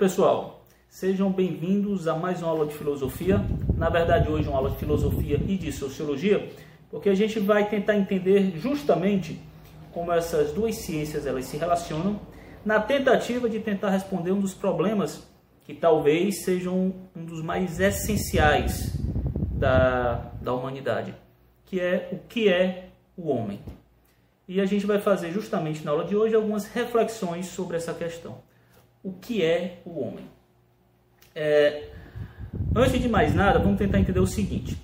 pessoal, sejam bem-vindos a mais uma aula de filosofia. Na verdade, hoje uma aula de filosofia e de sociologia, porque a gente vai tentar entender justamente como essas duas ciências elas se relacionam, na tentativa de tentar responder um dos problemas que talvez sejam um dos mais essenciais da, da humanidade, que é o que é o homem. E a gente vai fazer justamente na aula de hoje algumas reflexões sobre essa questão o que é o homem. É, antes de mais nada, vamos tentar entender o seguinte: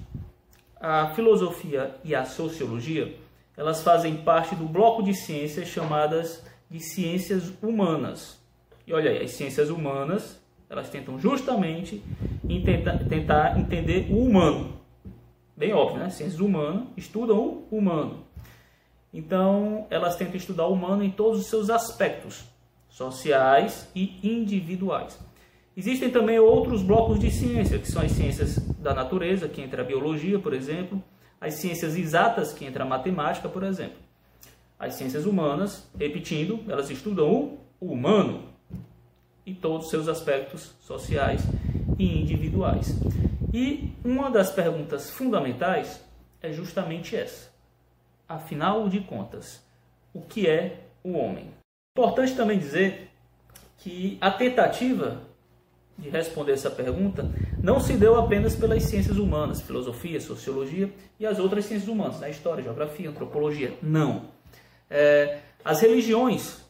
a filosofia e a sociologia elas fazem parte do bloco de ciências chamadas de ciências humanas. E olha aí, as ciências humanas elas tentam justamente tentar, tentar entender o humano. Bem óbvio, né? Ciências humanas estudam o humano. Então, elas tentam estudar o humano em todos os seus aspectos sociais e individuais. Existem também outros blocos de ciência, que são as ciências da natureza, que entra a biologia, por exemplo, as ciências exatas, que entra a matemática, por exemplo. As ciências humanas, repetindo, elas estudam o humano e todos os seus aspectos sociais e individuais. E uma das perguntas fundamentais é justamente essa. Afinal de contas, o que é o homem? Importante também dizer que a tentativa de responder essa pergunta não se deu apenas pelas ciências humanas, filosofia, sociologia e as outras ciências humanas, né? história, geografia, antropologia. Não. É, as religiões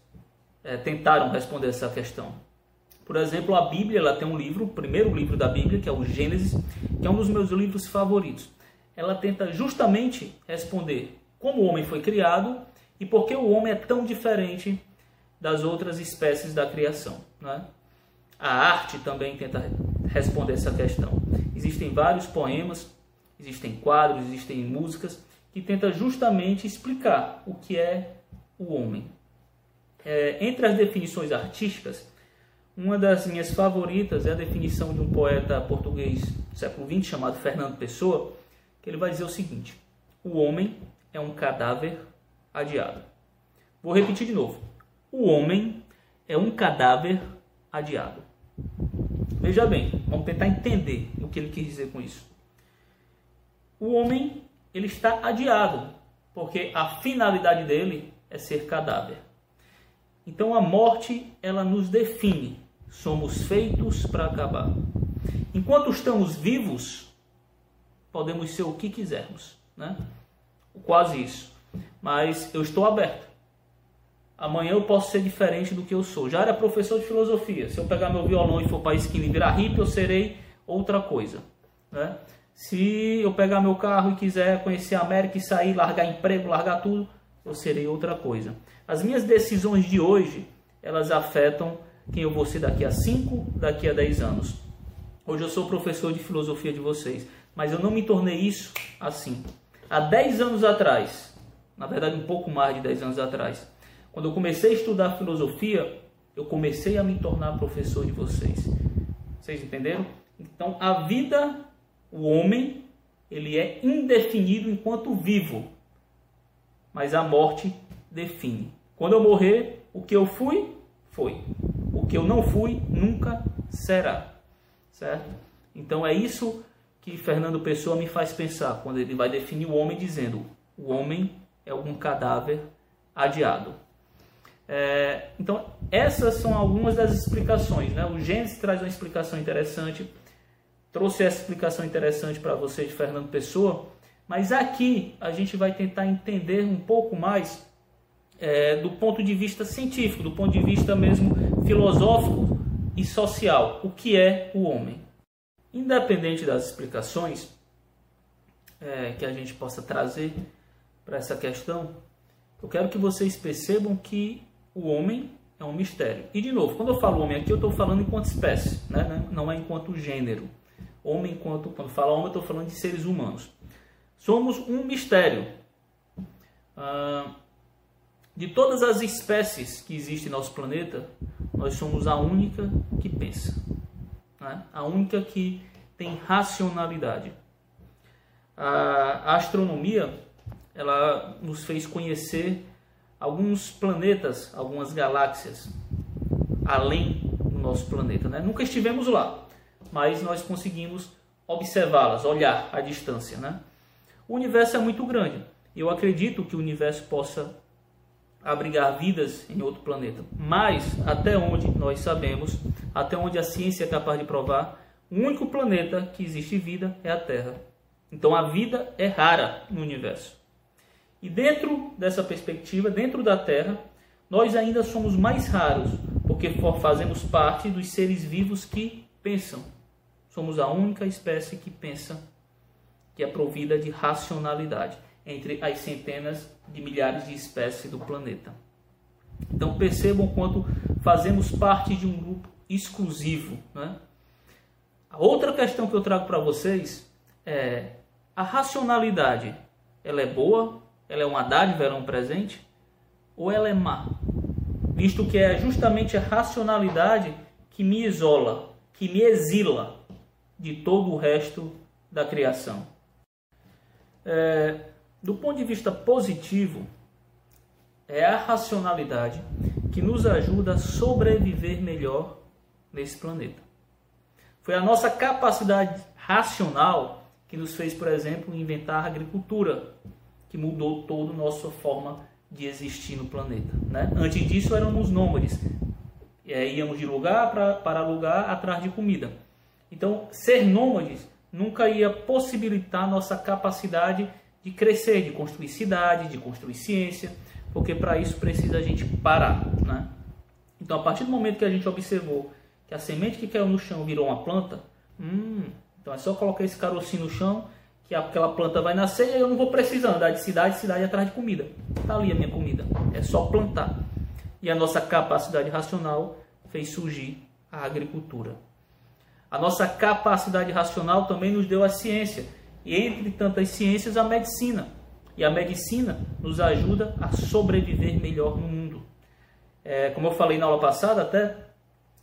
é, tentaram responder essa questão. Por exemplo, a Bíblia ela tem um livro, o primeiro livro da Bíblia, que é o Gênesis, que é um dos meus livros favoritos. Ela tenta justamente responder como o homem foi criado e por que o homem é tão diferente das outras espécies da criação. Né? A arte também tenta responder essa questão. Existem vários poemas, existem quadros, existem músicas que tentam justamente explicar o que é o homem. É, entre as definições artísticas, uma das minhas favoritas é a definição de um poeta português do século XX chamado Fernando Pessoa, que ele vai dizer o seguinte: o homem é um cadáver adiado. Vou repetir de novo o homem é um cadáver adiado. Veja bem, vamos tentar entender o que ele quis dizer com isso. O homem ele está adiado, porque a finalidade dele é ser cadáver. Então a morte ela nos define. Somos feitos para acabar. Enquanto estamos vivos, podemos ser o que quisermos, né? Quase isso. Mas eu estou aberto. Amanhã eu posso ser diferente do que eu sou. Já era professor de filosofia. Se eu pegar meu violão e for para e virar hippie, eu serei outra coisa. Né? Se eu pegar meu carro e quiser conhecer a América e sair, largar emprego, largar tudo, eu serei outra coisa. As minhas decisões de hoje, elas afetam quem eu vou ser daqui a 5, daqui a 10 anos. Hoje eu sou professor de filosofia de vocês, mas eu não me tornei isso assim. Há 10 anos atrás, na verdade um pouco mais de 10 anos atrás, quando eu comecei a estudar filosofia, eu comecei a me tornar professor de vocês. Vocês entenderam? Então, a vida, o homem, ele é indefinido enquanto vivo, mas a morte define. Quando eu morrer, o que eu fui, foi. O que eu não fui, nunca será. Certo? Então é isso que Fernando Pessoa me faz pensar quando ele vai definir o homem dizendo: o homem é um cadáver adiado. É, então, essas são algumas das explicações. Né? O Gênesis traz uma explicação interessante, trouxe essa explicação interessante para você de Fernando Pessoa, mas aqui a gente vai tentar entender um pouco mais é, do ponto de vista científico, do ponto de vista mesmo filosófico e social, o que é o homem. Independente das explicações é, que a gente possa trazer para essa questão, eu quero que vocês percebam que o homem é um mistério. E de novo, quando eu falo homem aqui, eu estou falando enquanto espécie, né? não é enquanto gênero. Homem enquanto, quando falo homem, eu estou falando de seres humanos. Somos um mistério. Ah, de todas as espécies que existem no nosso planeta, nós somos a única que pensa. Né? A única que tem racionalidade. A astronomia ela nos fez conhecer alguns planetas, algumas galáxias além no nosso planeta. Né? Nunca estivemos lá, mas nós conseguimos observá-las, olhar à distância. Né? O universo é muito grande. Eu acredito que o universo possa abrigar vidas em outro planeta. Mas, até onde nós sabemos, até onde a ciência é capaz de provar, o único planeta que existe vida é a Terra. Então a vida é rara no universo. E dentro dessa perspectiva, dentro da Terra, nós ainda somos mais raros, porque fazemos parte dos seres vivos que pensam. Somos a única espécie que pensa, que é provida de racionalidade entre as centenas de milhares de espécies do planeta. Então percebam quanto fazemos parte de um grupo exclusivo. Né? A outra questão que eu trago para vocês é a racionalidade. Ela é boa? Ela é uma dádiva, ela é um presente? Ou ela é má? Visto que é justamente a racionalidade que me isola, que me exila de todo o resto da criação. É, do ponto de vista positivo, é a racionalidade que nos ajuda a sobreviver melhor nesse planeta. Foi a nossa capacidade racional que nos fez, por exemplo, inventar a agricultura, que mudou toda a nossa forma de existir no planeta. Né? Antes disso éramos nômades, íamos de lugar pra, para lugar atrás de comida. Então, ser nômades nunca ia possibilitar nossa capacidade de crescer, de construir cidade, de construir ciência, porque para isso precisa a gente parar. Né? Então, a partir do momento que a gente observou que a semente que caiu no chão virou uma planta, hum, então é só colocar esse carocinho no chão que aquela planta vai nascer e eu não vou precisar andar de cidade cidade atrás de comida. Está ali a minha comida. É só plantar. E a nossa capacidade racional fez surgir a agricultura. A nossa capacidade racional também nos deu a ciência. E entre tantas ciências, a medicina. E a medicina nos ajuda a sobreviver melhor no mundo. É, como eu falei na aula passada, até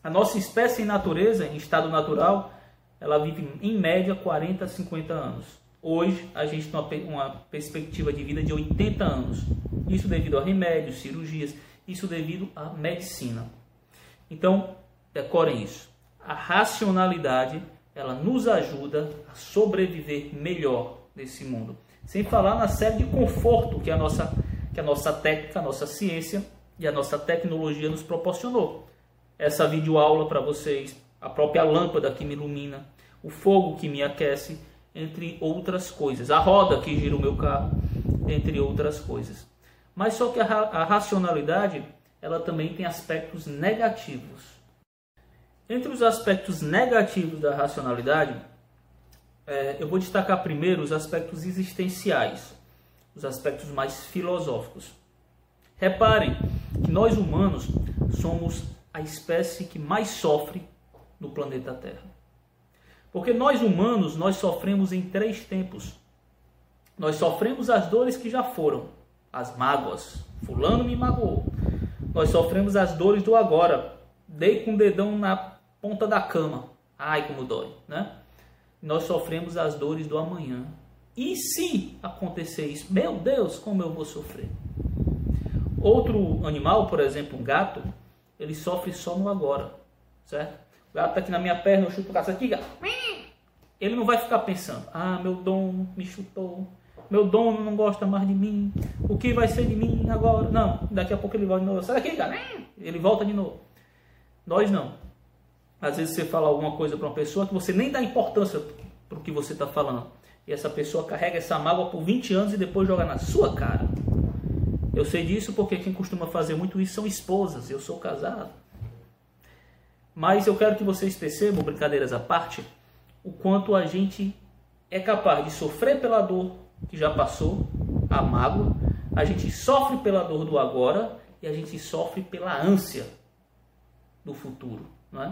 a nossa espécie em natureza, em estado natural, ela vive em média 40 a 50 anos. Hoje a gente tem uma, perspectiva de vida de 80 anos. Isso devido a remédios, cirurgias, isso devido à medicina. Então, decorem isso. A racionalidade, ela nos ajuda a sobreviver melhor nesse mundo. Sem falar na série de conforto que a nossa, que a nossa técnica, a nossa ciência e a nossa tecnologia nos proporcionou. Essa videoaula para vocês, a própria lâmpada que me ilumina, o fogo que me aquece, entre outras coisas, a roda que gira o meu carro, entre outras coisas. Mas só que a, a racionalidade, ela também tem aspectos negativos. Entre os aspectos negativos da racionalidade, é, eu vou destacar primeiro os aspectos existenciais, os aspectos mais filosóficos. Reparem que nós humanos somos a espécie que mais sofre no planeta Terra. Porque nós humanos, nós sofremos em três tempos. Nós sofremos as dores que já foram, as mágoas. Fulano me magoou. Nós sofremos as dores do agora. Dei com o dedão na ponta da cama. Ai, como dói, né? Nós sofremos as dores do amanhã. E se acontecer isso? Meu Deus, como eu vou sofrer? Outro animal, por exemplo, um gato, ele sofre só no agora, certo? O gato está aqui na minha perna, eu chuto o gato aqui, gato. Ele não vai ficar pensando, ah, meu dono me chutou, meu dono não gosta mais de mim, o que vai ser de mim agora? Não, daqui a pouco ele volta de novo, sai daqui, cara. Ele volta de novo. Nós não. Às vezes você fala alguma coisa para uma pessoa que você nem dá importância para o que você está falando. E essa pessoa carrega essa mágoa por 20 anos e depois joga na sua cara. Eu sei disso porque quem costuma fazer muito isso são esposas. Eu sou casado. Mas eu quero que vocês percebam, brincadeiras à parte, o quanto a gente é capaz de sofrer pela dor que já passou, a mágoa, a gente sofre pela dor do agora e a gente sofre pela ânsia do futuro. É?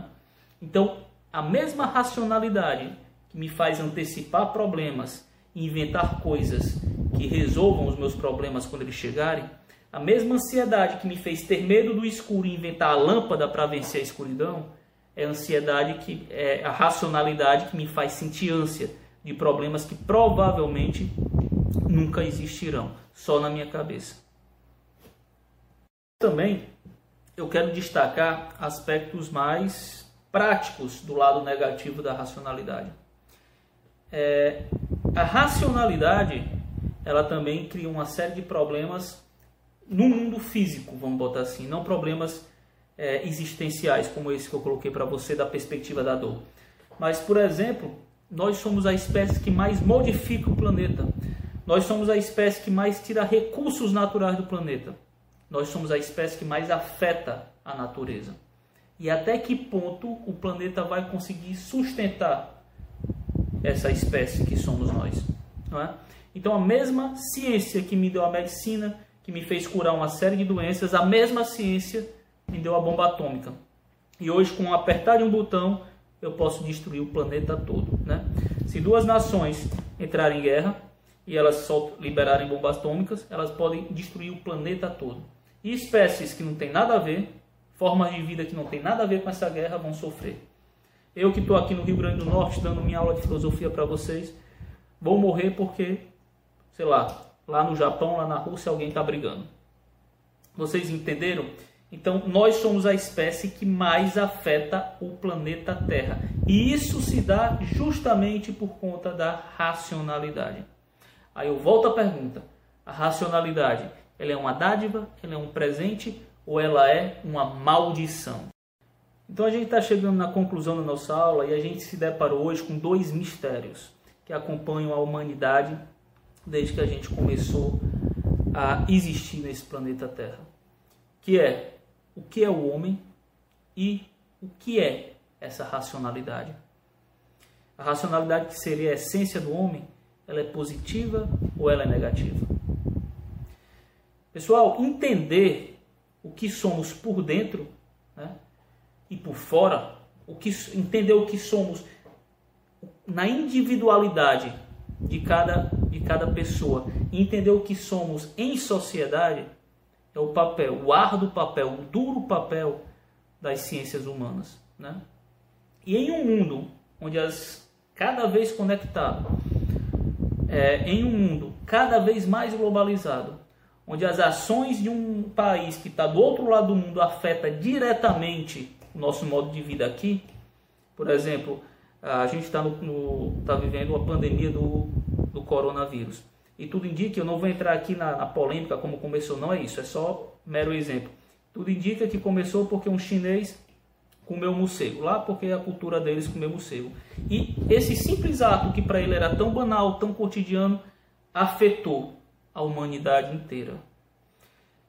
Então, a mesma racionalidade que me faz antecipar problemas e inventar coisas que resolvam os meus problemas quando eles chegarem, a mesma ansiedade que me fez ter medo do escuro e inventar a lâmpada para vencer a escuridão, é a ansiedade que é a racionalidade que me faz sentir ânsia de problemas que provavelmente nunca existirão, só na minha cabeça. Também eu quero destacar aspectos mais práticos do lado negativo da racionalidade. É, a racionalidade ela também cria uma série de problemas no mundo físico, vamos botar assim, não problemas é, existenciais como esse que eu coloquei para você da perspectiva da dor. Mas, por exemplo, nós somos a espécie que mais modifica o planeta. Nós somos a espécie que mais tira recursos naturais do planeta. Nós somos a espécie que mais afeta a natureza. E até que ponto o planeta vai conseguir sustentar essa espécie que somos nós? É? Então, a mesma ciência que me deu a medicina, que me fez curar uma série de doenças, a mesma ciência me deu a bomba atômica. E hoje, com um apertar de um botão, eu posso destruir o planeta todo. Né? Se duas nações entrarem em guerra e elas só liberarem bombas atômicas, elas podem destruir o planeta todo. E espécies que não têm nada a ver, formas de vida que não têm nada a ver com essa guerra, vão sofrer. Eu que estou aqui no Rio Grande do Norte dando minha aula de filosofia para vocês, vou morrer porque sei lá, lá no Japão, lá na Rússia, alguém está brigando. Vocês entenderam? Então, nós somos a espécie que mais afeta o planeta Terra. E isso se dá justamente por conta da racionalidade. Aí eu volto à pergunta: a racionalidade, ela é uma dádiva, ela é um presente ou ela é uma maldição? Então a gente está chegando na conclusão da nossa aula e a gente se deparou hoje com dois mistérios que acompanham a humanidade desde que a gente começou a existir nesse planeta Terra, que é o que é o homem e o que é essa racionalidade. A racionalidade que seria a essência do homem, ela é positiva ou ela é negativa? Pessoal, entender o que somos por dentro né, e por fora, o que, entender o que somos na individualidade de cada, de cada pessoa entender o que somos em sociedade é o papel, o árduo papel, o duro papel das ciências humanas. Né? E em um mundo onde as cada vez conectado, é, em um mundo cada vez mais globalizado, onde as ações de um país que está do outro lado do mundo afeta diretamente o nosso modo de vida aqui, por exemplo, a gente está tá vivendo uma pandemia do, do coronavírus. E tudo indica, eu não vou entrar aqui na, na polêmica como começou, não é isso, é só mero exemplo. Tudo indica que começou porque um chinês comeu morcego, lá porque a cultura deles comer morcego. E esse simples ato que para ele era tão banal, tão cotidiano, afetou a humanidade inteira.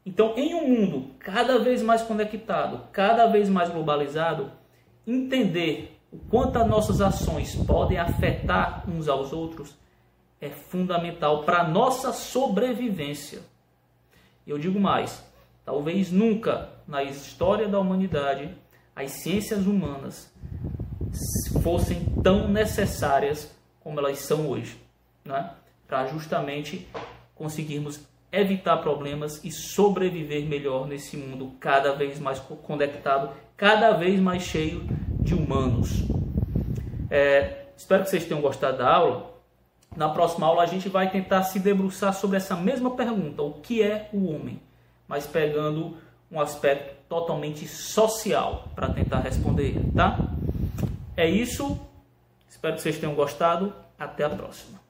Então, em um mundo cada vez mais conectado, cada vez mais globalizado, entender o quanto as nossas ações podem afetar uns aos outros é fundamental para a nossa sobrevivência. Eu digo mais: talvez nunca na história da humanidade as ciências humanas fossem tão necessárias como elas são hoje, né? para justamente conseguirmos evitar problemas e sobreviver melhor nesse mundo cada vez mais conectado, cada vez mais cheio de humanos. É, espero que vocês tenham gostado da aula. Na próxima aula a gente vai tentar se debruçar sobre essa mesma pergunta, o que é o homem, mas pegando um aspecto totalmente social para tentar responder, tá? É isso. Espero que vocês tenham gostado. Até a próxima.